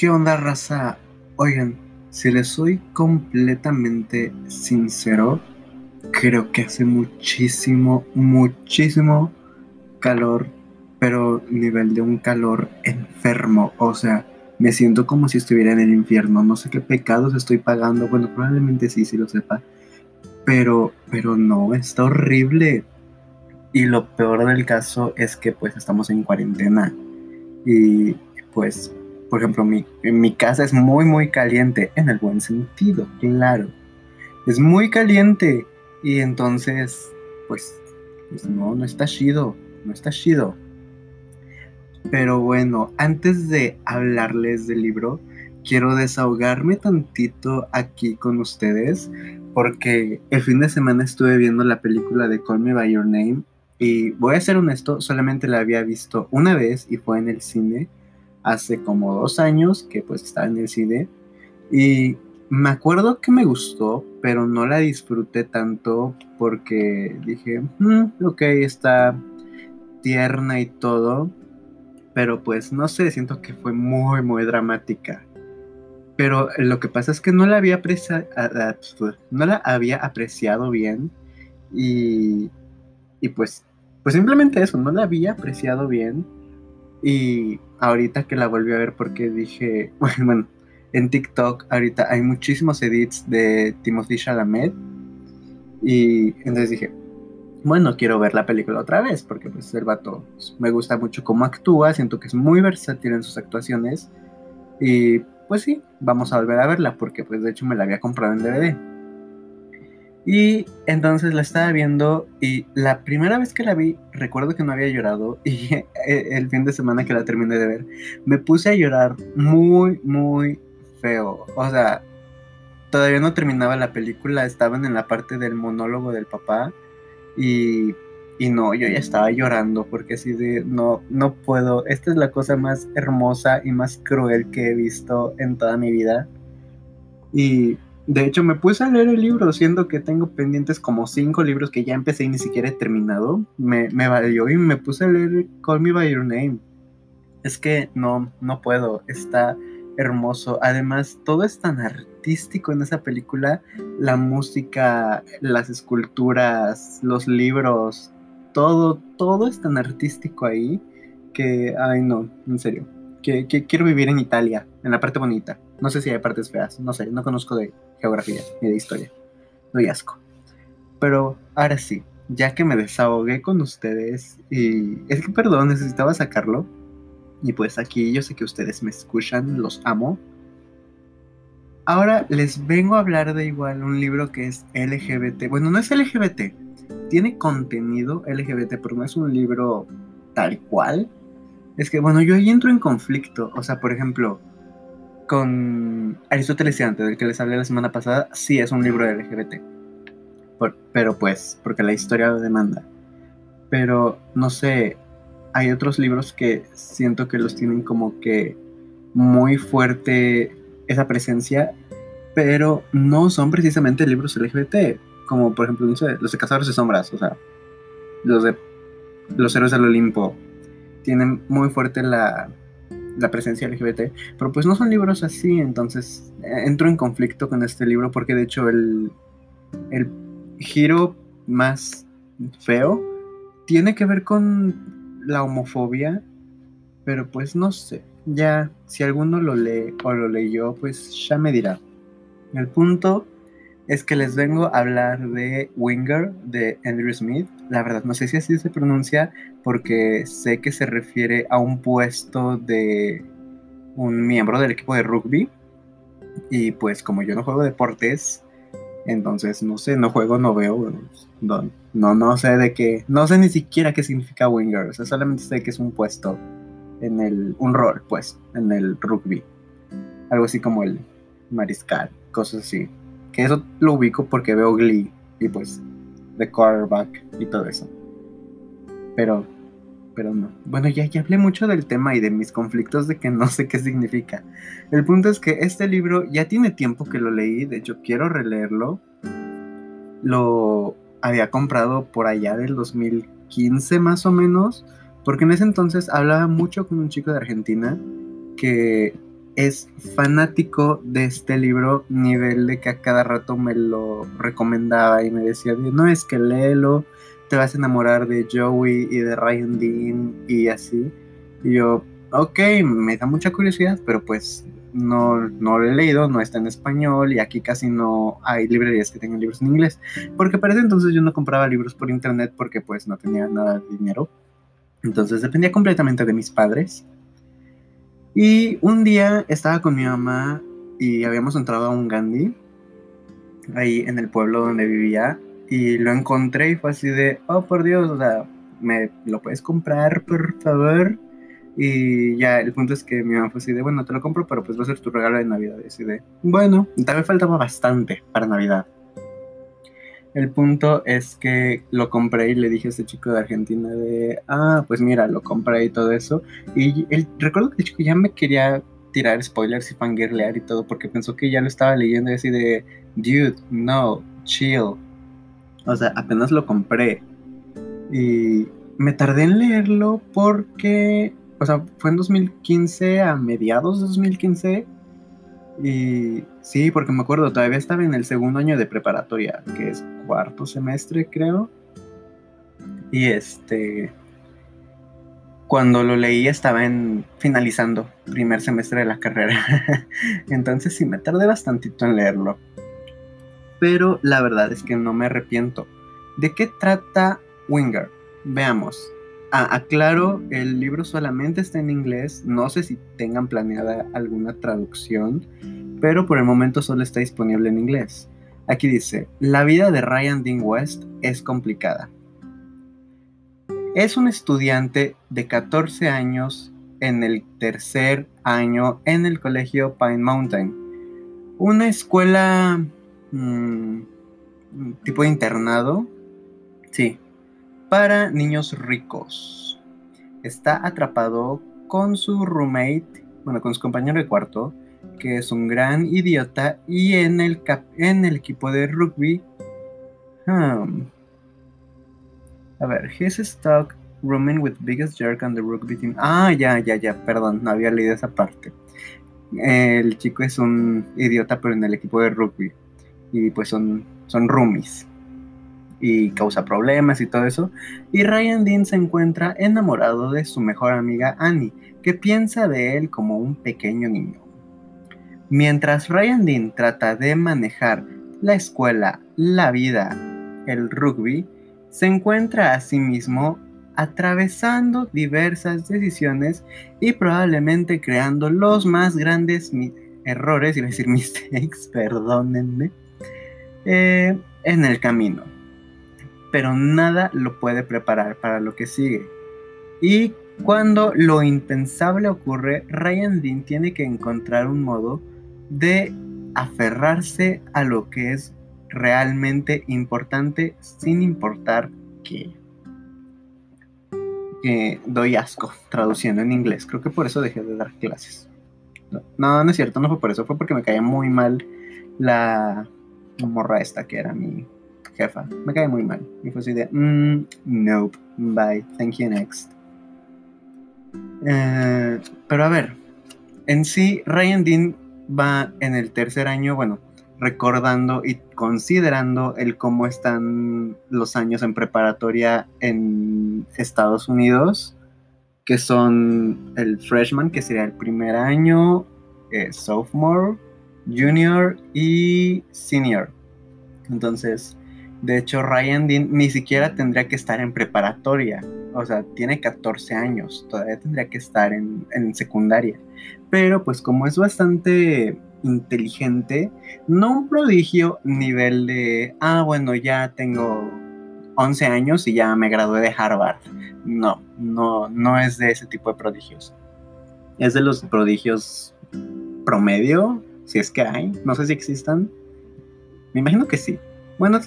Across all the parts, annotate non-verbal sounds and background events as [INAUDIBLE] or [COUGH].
¿Qué onda, raza? Oigan, si les soy completamente sincero, creo que hace muchísimo, muchísimo calor, pero nivel de un calor enfermo. O sea, me siento como si estuviera en el infierno. No sé qué pecados estoy pagando. Bueno, probablemente sí, sí lo sepa. Pero, pero no, está horrible. Y lo peor del caso es que pues estamos en cuarentena. Y pues, por ejemplo, mi, mi casa es muy, muy caliente. En el buen sentido, claro. Es muy caliente. Y entonces, pues, pues no, no está chido. No está chido. Pero bueno, antes de hablarles del libro, quiero desahogarme tantito aquí con ustedes porque el fin de semana estuve viendo la película de Call Me By Your Name y voy a ser honesto, solamente la había visto una vez y fue en el cine hace como dos años que pues estaba en el cine. Y me acuerdo que me gustó, pero no la disfruté tanto porque dije, mm, ok, está tierna y todo, pero pues no sé, siento que fue muy, muy dramática. Pero lo que pasa es que no la había apreciado, no la había apreciado bien. Y, y pues, pues simplemente eso, no la había apreciado bien. Y ahorita que la volví a ver porque dije, [LAUGHS] bueno, en TikTok ahorita hay muchísimos edits de Timothy Chalamet y entonces dije, bueno, quiero ver la película otra vez, porque pues el vato pues, me gusta mucho cómo actúa, siento que es muy versátil en sus actuaciones. Y pues sí, vamos a volver a verla, porque pues de hecho me la había comprado en DVD. Y entonces la estaba viendo y la primera vez que la vi, recuerdo que no había llorado [LAUGHS] y el fin de semana que la terminé de ver, me puse a llorar muy, muy feo. O sea, todavía no terminaba la película, estaban en la parte del monólogo del papá y, no, yo ya estaba llorando porque así de, no, no puedo. Esta es la cosa más hermosa y más cruel que he visto en toda mi vida. Y de hecho me puse a leer el libro, siendo que tengo pendientes como cinco libros que ya empecé y ni siquiera he terminado. Me, valió y me puse a leer Call Me By Your Name. Es que no, no puedo. Está hermoso. Además, todo es tan artístico en esa película. La música, las esculturas, los libros, todo, todo es tan artístico ahí que, ay no, en serio. Que, quiero vivir en Italia, en la parte bonita. No sé si hay partes feas, no sé, no conozco de geografía ni de historia. Hay asco. Pero ahora sí, ya que me desahogué con ustedes y es que perdón, necesitaba sacarlo y pues aquí yo sé que ustedes me escuchan, los amo. Ahora les vengo a hablar de igual un libro que es LGBT. Bueno, no es LGBT, tiene contenido LGBT, pero no es un libro tal cual. Es que, bueno, yo ahí entro en conflicto. O sea, por ejemplo, con Aristóteles y antes, del que les hablé la semana pasada, sí es un libro LGBT. pero pues, porque la historia lo demanda. Pero, no sé, hay otros libros que siento que los tienen como que muy fuerte esa presencia, pero no son precisamente libros LGBT, como por ejemplo, no sé, los de Cazadores de Sombras, o sea, los de Los Héroes del Olimpo, tienen muy fuerte la, la presencia LGBT, pero pues no son libros así, entonces eh, entro en conflicto con este libro porque de hecho el, el giro más feo tiene que ver con la homofobia, pero pues no sé, ya si alguno lo lee o lo leyó, pues ya me dirá. El punto es que les vengo a hablar de Winger de Andrew Smith. La verdad no sé si así se pronuncia porque sé que se refiere a un puesto de un miembro del equipo de rugby. Y pues como yo no juego deportes, entonces, no sé, no juego, no veo, no, no, sé de qué, no sé ni siquiera qué significa winger, o sea, solamente sé que es un puesto en el, un rol, pues, en el rugby. Algo así como el mariscal, cosas así. Que eso lo ubico porque veo Glee y pues, The quarterback y todo eso. Pero pero no. Bueno, ya, ya hablé mucho del tema y de mis conflictos de que no sé qué significa. El punto es que este libro ya tiene tiempo que lo leí, de hecho quiero releerlo. Lo había comprado por allá del 2015 más o menos, porque en ese entonces hablaba mucho con un chico de Argentina que es fanático de este libro, nivel de que a cada rato me lo recomendaba y me decía, no es que léelo, te vas a enamorar de Joey y de Ryan Dean y así. Y yo, ok, me da mucha curiosidad, pero pues no, no lo he leído, no está en español y aquí casi no hay librerías que tengan libros en inglés. Porque para ese entonces yo no compraba libros por internet porque pues no tenía nada de dinero. Entonces dependía completamente de mis padres. Y un día estaba con mi mamá y habíamos entrado a un Gandhi ahí en el pueblo donde vivía y lo encontré y fue así de, oh por Dios, o sea, ¿me lo puedes comprar por favor? Y ya, el punto es que mi mamá fue así de, bueno, te lo compro, pero pues va a ser tu regalo de Navidad. Y así de, bueno, también faltaba bastante para Navidad. El punto es que lo compré y le dije a ese chico de Argentina de, ah, pues mira, lo compré y todo eso. Y el, recuerdo que el chico ya me quería tirar spoilers y fangirlear y todo porque pensó que ya lo estaba leyendo y así de, dude, no, chill. O sea, apenas lo compré. Y me tardé en leerlo porque o sea, fue en 2015, a mediados de 2015. Y sí, porque me acuerdo, todavía estaba en el segundo año de preparatoria, que es cuarto semestre, creo. Y este. Cuando lo leí estaba en finalizando primer semestre de la carrera. [LAUGHS] Entonces sí me tardé bastantito en leerlo. Pero la verdad es que no me arrepiento. ¿De qué trata Winger? Veamos. Ah, aclaro, el libro solamente está en inglés. No sé si tengan planeada alguna traducción, pero por el momento solo está disponible en inglés. Aquí dice, la vida de Ryan Dean West es complicada. Es un estudiante de 14 años en el tercer año en el colegio Pine Mountain. Una escuela mm, tipo internado. Sí, para niños ricos. Está atrapado con su roommate, bueno, con su compañero de cuarto, que es un gran idiota, y en el, en el equipo de rugby. Hmm, a ver, he's stuck rooming with biggest jerk on the rugby team. Ah, ya, ya, ya, perdón, no había leído esa parte. El chico es un idiota, pero en el equipo de rugby. Y pues son, son roomies y causa problemas y todo eso. Y Ryan Dean se encuentra enamorado de su mejor amiga Annie, que piensa de él como un pequeño niño. Mientras Ryan Dean trata de manejar la escuela, la vida, el rugby, se encuentra a sí mismo atravesando diversas decisiones y probablemente creando los más grandes errores, iba a decir [LAUGHS] mistakes, perdónenme, eh, en el camino pero nada lo puede preparar para lo que sigue. Y cuando lo impensable ocurre, Ryan Dean tiene que encontrar un modo de aferrarse a lo que es realmente importante sin importar qué. doy asco traduciendo en inglés. Creo que por eso dejé de dar clases. No, no es cierto, no fue por eso, fue porque me caía muy mal la morra esta que era mi jefa. Me cae muy mal. Y fue así de, mm, nope, bye, thank you next. Eh, pero a ver, en sí, Ryan Dean va en el tercer año, bueno, recordando y considerando el cómo están los años en preparatoria en Estados Unidos, que son el freshman, que sería el primer año, eh, sophomore, junior y senior. Entonces, de hecho, Ryan Dean ni siquiera tendría que estar en preparatoria. O sea, tiene 14 años, todavía tendría que estar en, secundaria. Pero pues como es bastante inteligente, no un prodigio nivel de, ah, bueno, ya tengo 11 años y ya me gradué de Harvard. No, no, no es de ese tipo de prodigios. Es de los prodigios promedio, si es que hay, no sé si existan. Me imagino que sí. Bueno,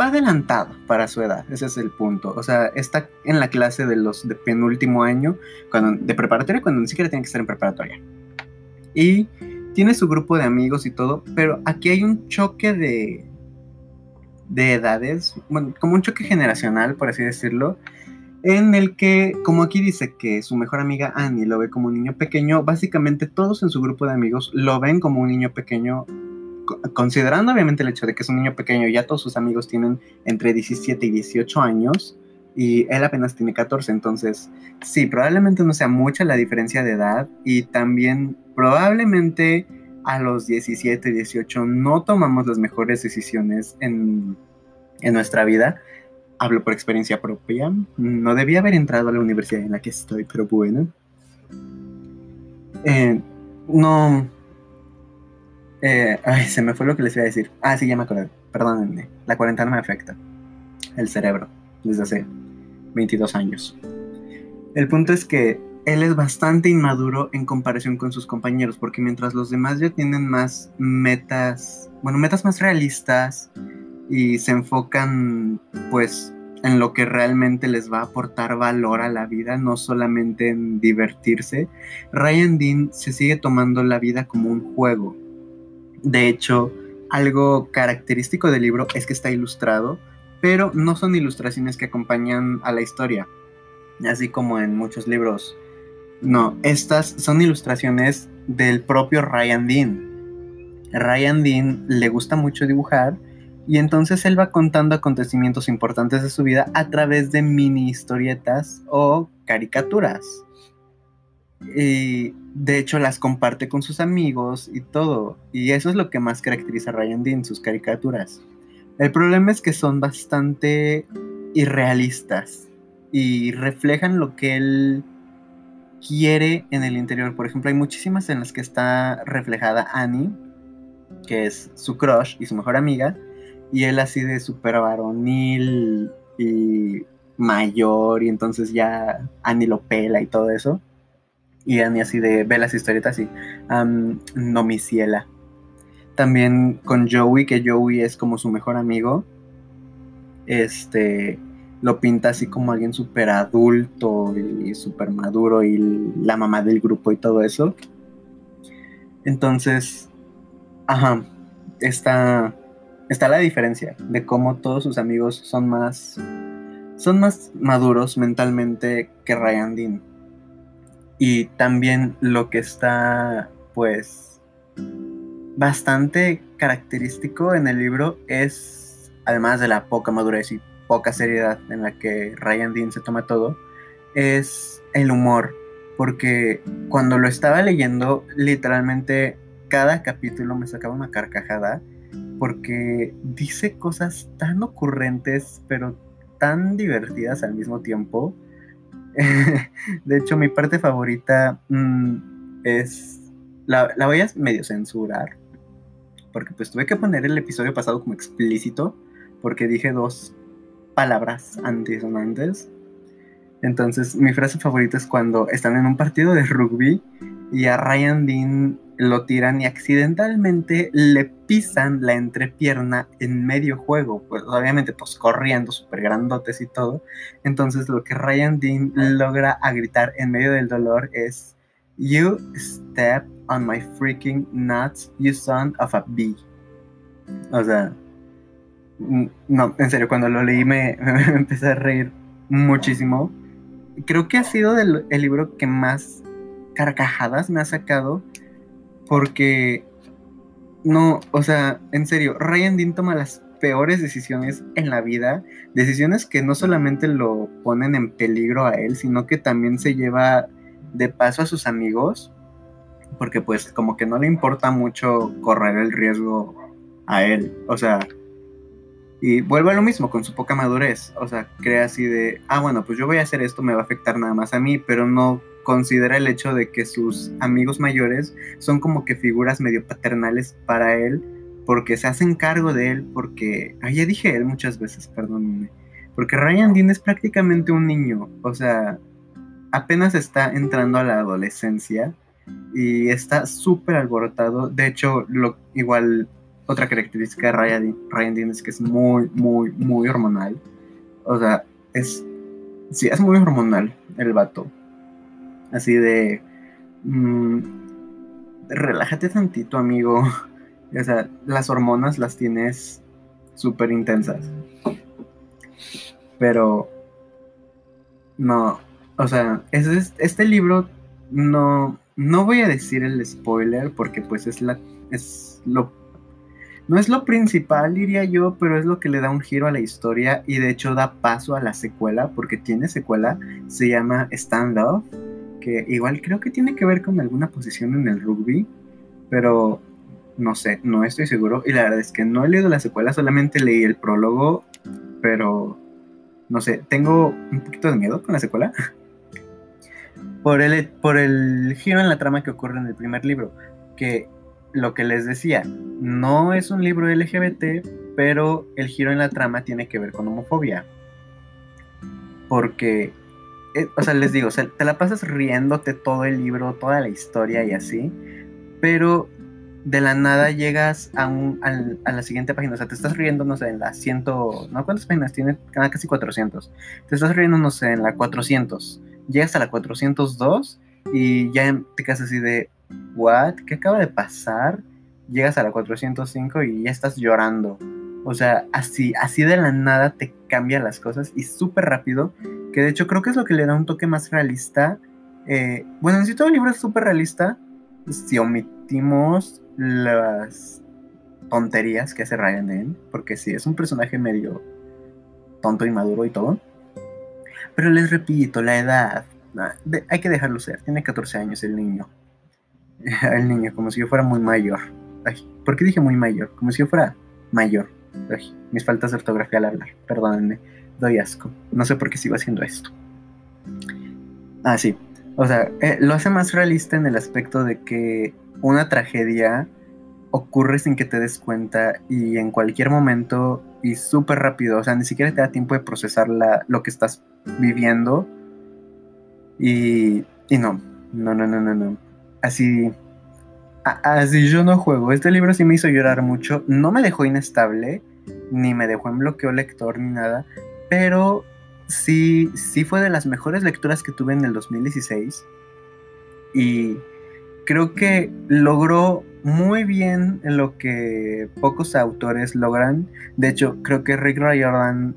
va adelantado para su edad, ese es el punto. O sea, está en la clase de los de penúltimo año cuando, de preparatoria cuando ni siquiera tiene que estar en preparatoria. Y tiene su grupo de amigos y todo, pero aquí hay un choque de, de edades, bueno, como un choque generacional, por así decirlo, en el que, como aquí dice que su mejor amiga Annie lo ve como un niño pequeño, básicamente todos en su grupo de amigos lo ven como un niño pequeño, considerando obviamente el hecho de que es un niño pequeño, ya todos sus amigos tienen entre 17 y 18 años y él apenas tiene 14, entonces sí, probablemente no sea mucha la diferencia de edad y también probablemente a los 17, 18 no tomamos las mejores decisiones en, en nuestra vida hablo por experiencia propia. No debía haber entrado a la universidad en la que estoy, pero bueno. Eh, no. Eh, ay, se me fue lo que les iba a decir. Ah, sí, ya me acordé. Perdónenme. La cuarentena me afecta. El cerebro. Desde hace 22 años. El punto es que él es bastante inmaduro en comparación con sus compañeros, porque mientras los demás ya tienen más metas, bueno, metas más realistas, y se enfocan pues en lo que realmente les va a aportar valor a la vida, no solamente en divertirse. Ryan Dean se sigue tomando la vida como un juego. De hecho, algo característico del libro es que está ilustrado, pero no son ilustraciones que acompañan a la historia, así como en muchos libros. No, estas son ilustraciones del propio Ryan Dean. Ryan Dean le gusta mucho dibujar y entonces él va contando acontecimientos importantes de su vida a través de mini historietas o caricaturas. Y de hecho las comparte con sus amigos y todo. Y eso es lo que más caracteriza a Ryan Dean, sus caricaturas. El problema es que son bastante irrealistas y reflejan lo que él quiere en el interior. Por ejemplo, hay muchísimas en las que está reflejada Annie, que es su crush y su mejor amiga, y él así de súper varonil y mayor y entonces ya Annie lo pela y todo eso. Y Annie así de, ve las historietas y no mi ciela. También con Joey, que Joey es como su mejor amigo. Este, lo pinta así como alguien súper adulto y súper maduro y la mamá del grupo y todo eso. Entonces, ajá, está está la diferencia de cómo todos sus amigos son más son más maduros mentalmente que Ryan Dean. Y también lo que está pues bastante característico en el libro es además de la poca madurez y poca seriedad en la que Ryan Dean se toma todo, es el humor, porque cuando lo estaba leyendo literalmente cada capítulo me sacaba una carcajada porque dice cosas tan ocurrentes, pero tan divertidas al mismo tiempo. [LAUGHS] de hecho, mi parte favorita mm, es... La, la, voy a medio censurar, porque pues tuve que poner el episodio pasado como explícito, porque dije dos palabras antisonantes. Entonces, mi frase favorita es cuando están en un partido de rugby y a Ryan Dean lo tiran y accidentalmente le pisan la entrepierna en medio juego, pues obviamente pues corriendo súper grandotes y todo. Entonces lo que Ryan Dean logra a gritar en medio del dolor es You step on my freaking nuts, you son of a bee. O sea, no, en serio, cuando lo leí [LAUGHS] me, empecé a reír muchísimo. Creo que ha sido el libro que más carcajadas me ha sacado porque no, o sea, en serio, Ryan Dean toma las peores decisiones en la vida, decisiones que no solamente lo ponen en peligro a él, sino que también se lleva de paso a sus amigos, porque pues como que no le importa mucho correr el riesgo a él, o sea, y vuelve a lo mismo con su poca madurez, o sea, cree así de, ah, bueno, pues yo voy a hacer esto, me va a afectar nada más a mí, pero no considera el hecho de que sus amigos mayores son como que figuras medio paternales para él, porque se hacen cargo de él, porque, ah, ya dije él muchas veces, perdónenme, porque Ryan Dean es prácticamente un niño, o sea, apenas está entrando a la adolescencia y está súper alborotado, de hecho, lo, igual, otra característica de Ryan, Ryan Dean es que es muy, muy, muy hormonal, o sea, es, sí, es muy hormonal el vato Así de... Mm, relájate tantito, amigo. [LAUGHS] O sea, las hormonas las tienes súper intensas. Pero... No, o sea, es, este libro no, no voy a decir el spoiler porque pues es la, es lo, no es lo principal diría yo, pero es lo que le da un giro a la historia y de hecho da paso a la secuela porque tiene secuela, se llama Stand Up, igual creo que tiene que ver con alguna posición en el rugby, pero no sé, no estoy seguro y la verdad es que no he leído la secuela, solamente leí el prólogo, pero no sé, tengo un poquito de miedo con la secuela. [LAUGHS] por, el, por el giro en la trama que ocurre en el primer libro. Que lo que les decía, no es un libro LGBT, pero el giro en la trama tiene que ver con homofobia. Porque, eh, o sea, les digo, te la pasas riéndote todo el libro, toda la historia y así, pero de la nada llegas a, un, a, la siguiente página. O sea, te estás riendo, no sé, en la ciento... ¿No? ¿Cuántas páginas tiene? Ah, casi 400. Te estás riendo, no sé, en la 400. Llegas a la 402 y ya te quedas así de... ¿What? ¿Qué acaba de pasar? Llegas a la 405 y ya estás llorando. O sea, así, así de la nada te cambian las cosas y súper rápido. Que de hecho creo que es lo que le da un toque más realista. Eh, bueno, si todo el libro es súper realista, si omitimos las tonterías que hace Ryan Dean, porque sí, es un personaje medio tonto y maduro y todo. Pero les repito, la edad, hay que dejarlo ser, tiene 14 años el niño. [LAUGHS] el niño, como si yo fuera muy mayor. Ay, ¿Por qué dije muy mayor? Como si yo fuera mayor. Mis faltas de ortografía al hablar, perdónenme, doy asco. No sé por qué sigo haciendo esto. Ah, sí. O sea, eh, lo hace más realista en el aspecto de que una tragedia ocurre sin que te des cuenta y en cualquier momento y súper rápido, o sea, ni siquiera te da tiempo de procesar lo que estás viviendo y, y no, no, no, no, no, no. Así, así yo no juego. Este libro sí me hizo llorar mucho, no me dejó inestable, ni me dejó en bloqueo lector ni nada, pero sí, sí fue de las mejores lecturas que tuve en el 2016 y creo que logró muy bien lo que pocos autores logran. De hecho, creo que Rick Riordan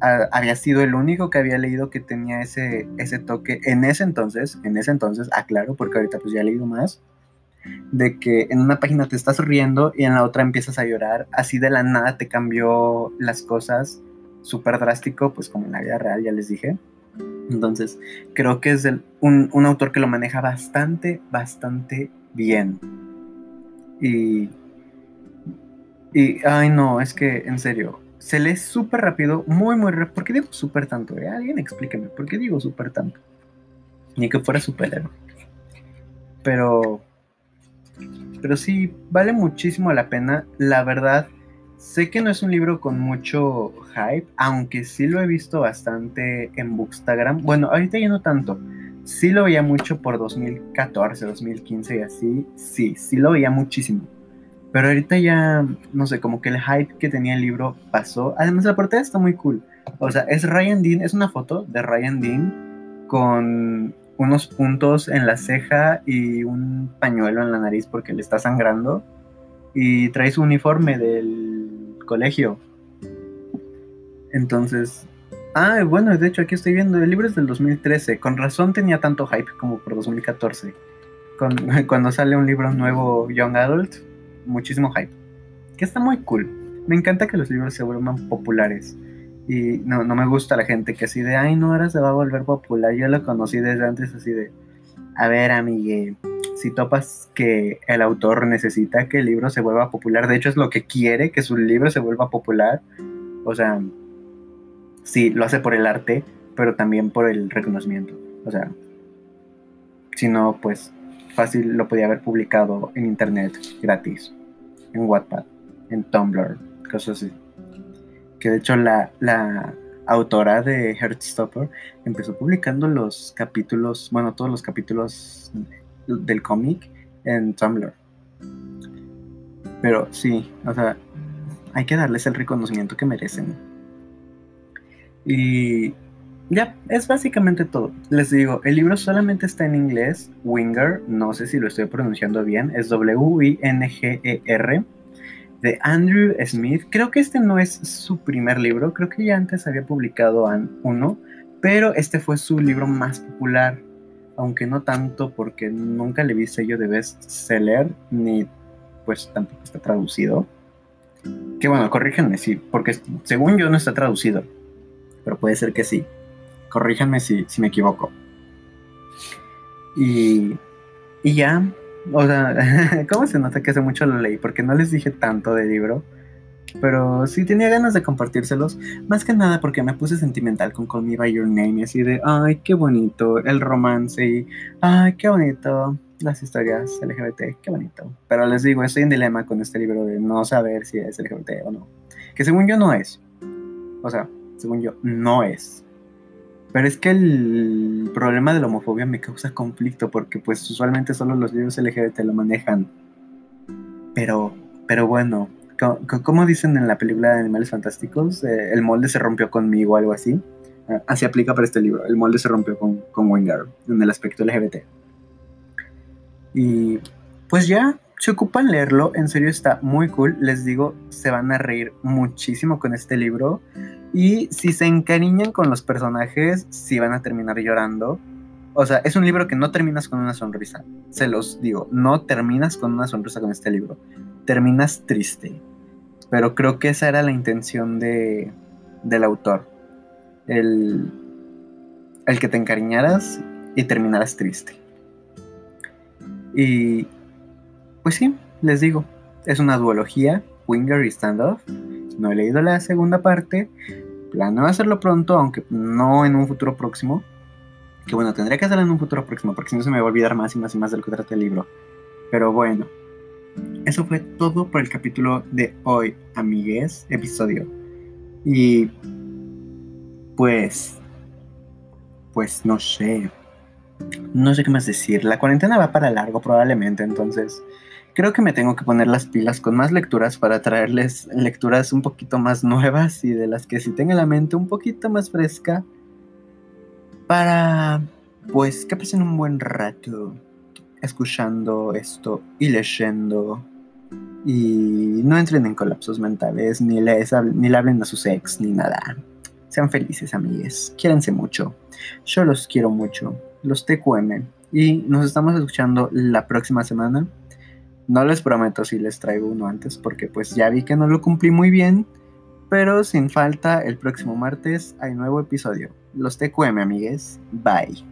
había sido el único que había leído que tenía ese, ese toque en ese entonces, en ese entonces, aclaro, porque ahorita pues ya he leído más, de que en una página te estás riendo y en la otra empiezas a llorar, así de la nada te cambió las cosas, súper drástico, pues como en la vida real, ya les dije. Entonces, creo que es un, autor que lo maneja bastante, bastante bien. Y, y, ay no, es que en serio, se lee súper rápido, muy, muy rápido. ¿Por qué digo súper tanto? Eh? Alguien explíqueme, ¿por qué digo súper tanto? Ni que fuera superhéroe. Pero, pero sí, vale muchísimo la pena. La verdad, Sé que no es un libro con mucho hype, aunque sí lo he visto bastante en Bookstagram. Bueno, ahorita ya no tanto. Sí lo veía mucho por 2014, 2015 y así. Sí, sí lo veía muchísimo. Pero ahorita ya, no sé, como que el hype que tenía el libro pasó. Además, la portada está muy cool. O sea, es Ryan Dean, es una foto de Ryan Dean con unos puntos en la ceja y un pañuelo en la nariz porque le está sangrando. Y trae su uniforme del colegio. Entonces, ah, bueno, de hecho aquí estoy viendo, el libro es del 2013, con razón tenía tanto hype como por 2014. Con, [LAUGHS] cuando sale un libro nuevo Young Adult, muchísimo hype. Que está muy cool. Me encanta que los libros se vuelvan populares. Y no, no me gusta la gente que así de, ay, no, ahora se va a volver popular. Yo lo conocí desde antes así de, a ver, amigue, si topas que el autor necesita que el libro se vuelva popular, de hecho es lo que quiere, que su libro se vuelva popular, o sea, sí, lo hace por el arte, pero también por el reconocimiento, o sea, si no, pues fácil lo podía haber publicado en internet gratis, en Wattpad, en Tumblr, cosas así. Que de hecho la, la autora de Heartstopper empezó publicando los capítulos, bueno, todos los capítulos del cómic en Tumblr. Pero sí, o sea, hay que darles el reconocimiento que merecen. Y ya, es básicamente todo. Les digo, el libro solamente está en inglés, Winger, no sé si lo estoy pronunciando bien, es W-I-N-G-E-R, de Andrew Smith. Creo que este no es su primer libro, creo que ya antes había publicado uno, Pero este fue su libro más popular, aunque no tanto porque nunca le vi sello de bestseller, ni pues tampoco está traducido. Que bueno, corríjanme sí, porque según yo no está traducido, pero puede ser que sí. Corríjanme si, si me equivoco. Y, y ya, o sea, [LAUGHS] ¿cómo se nota que hace mucho lo leí? Porque no les dije tanto del libro. Pero sí tenía ganas de compartírselos. Más que nada porque me puse sentimental con Call Me By Your Name. Y así de, ay, qué bonito el romance. Y, ay, qué bonito las historias LGBT. Qué bonito. Pero les digo, estoy en dilema con este libro de no saber si es LGBT o no. Que según yo no es. O sea, según yo, no es. Pero es que el problema de la homofobia me causa conflicto porque pues usualmente solo los libros LGBT lo manejan. Pero, pero bueno, como dicen en la película de Animales Fantásticos, eh, el molde se rompió conmigo algo así. Ah, así aplica para este libro. El molde se rompió con, con Wingar en el aspecto LGBT. Y pues ya, se ocupan leerlo. En serio está muy cool. Les digo, se van a reír muchísimo con este libro. Y si se encariñan con los personajes, sí van a terminar llorando. O sea, es un libro que no terminas con una sonrisa. Se los digo, no terminas con una sonrisa con este libro. Terminas triste. Pero creo que esa era la intención de, del autor. El, el que te encariñaras y terminaras triste. Y pues sí, les digo, es una duología, Winger y Standoff. No he leído la segunda parte. Planeo hacerlo pronto, aunque no en un futuro próximo. Que bueno, tendría que hacerlo en un futuro próximo, porque si no se me va a olvidar más y más y más del que trata el libro. Pero bueno, eso fue todo por el capítulo de hoy, amigues, episodio. Y pues, pues no sé. No sé qué más decir. La cuarentena va para largo probablemente, entonces creo que me tengo que poner las pilas con más lecturas para traerles lecturas un poquito más nuevas y de las que sí tenga la mente un poquito más fresca para pues que pasen un buen rato escuchando esto y leyendo y no entren en colapsos mentales ni les ni le hablen a sus ex ni nada. Sean felices, amigues. Quiérense mucho. Yo los quiero mucho. Los TQM. Y nos estamos escuchando la próxima semana. No les prometo si les traigo uno antes porque pues ya vi que no lo cumplí muy bien. Pero sin falta, el próximo martes hay nuevo episodio. Los TQM, amigues. Bye.